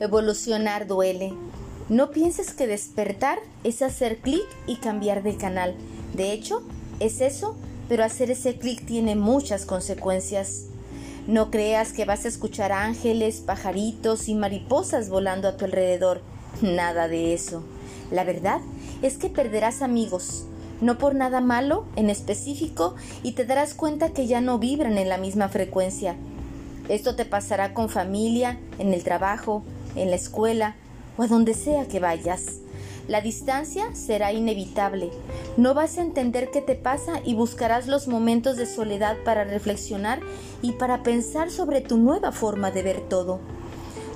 Evolucionar duele. No pienses que despertar es hacer clic y cambiar de canal. De hecho, es eso, pero hacer ese clic tiene muchas consecuencias. No creas que vas a escuchar ángeles, pajaritos y mariposas volando a tu alrededor. Nada de eso. La verdad es que perderás amigos, no por nada malo en específico, y te darás cuenta que ya no vibran en la misma frecuencia. Esto te pasará con familia, en el trabajo, en la escuela o a donde sea que vayas. La distancia será inevitable. No vas a entender qué te pasa y buscarás los momentos de soledad para reflexionar y para pensar sobre tu nueva forma de ver todo.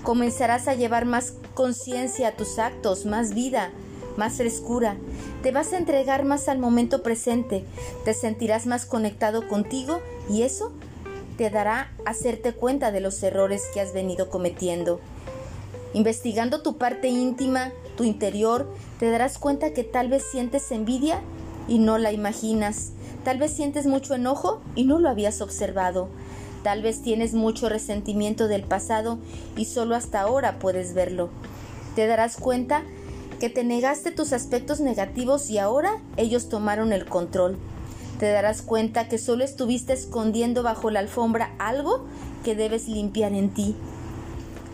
Comenzarás a llevar más conciencia a tus actos, más vida, más frescura. Te vas a entregar más al momento presente. Te sentirás más conectado contigo y eso te dará hacerte cuenta de los errores que has venido cometiendo. Investigando tu parte íntima, tu interior, te darás cuenta que tal vez sientes envidia y no la imaginas. Tal vez sientes mucho enojo y no lo habías observado. Tal vez tienes mucho resentimiento del pasado y solo hasta ahora puedes verlo. Te darás cuenta que te negaste tus aspectos negativos y ahora ellos tomaron el control. Te darás cuenta que solo estuviste escondiendo bajo la alfombra algo que debes limpiar en ti.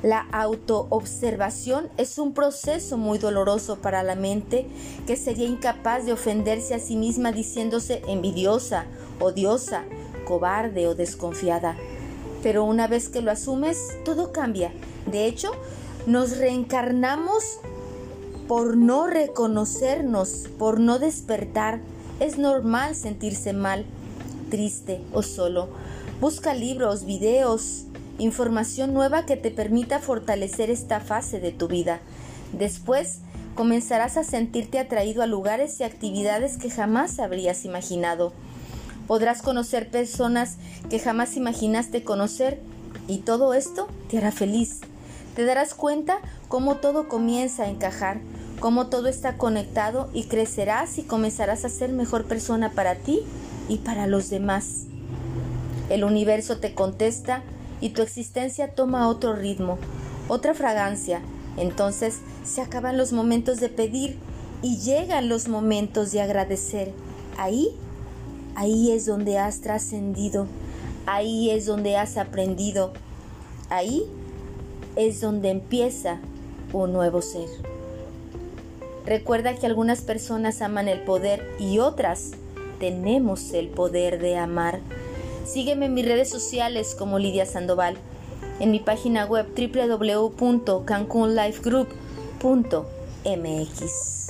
La autoobservación es un proceso muy doloroso para la mente que sería incapaz de ofenderse a sí misma diciéndose envidiosa, odiosa, cobarde o desconfiada. Pero una vez que lo asumes, todo cambia. De hecho, nos reencarnamos por no reconocernos, por no despertar. Es normal sentirse mal, triste o solo. Busca libros, videos, información nueva que te permita fortalecer esta fase de tu vida. Después, comenzarás a sentirte atraído a lugares y actividades que jamás habrías imaginado. Podrás conocer personas que jamás imaginaste conocer y todo esto te hará feliz. Te darás cuenta cómo todo comienza a encajar, cómo todo está conectado y crecerás y comenzarás a ser mejor persona para ti y para los demás. El universo te contesta y tu existencia toma otro ritmo, otra fragancia. Entonces se acaban los momentos de pedir y llegan los momentos de agradecer. Ahí, ahí es donde has trascendido, ahí es donde has aprendido, ahí es donde empieza un nuevo ser. Recuerda que algunas personas aman el poder y otras tenemos el poder de amar. Sígueme en mis redes sociales como Lidia Sandoval, en mi página web www.cancunlifegroup.mx.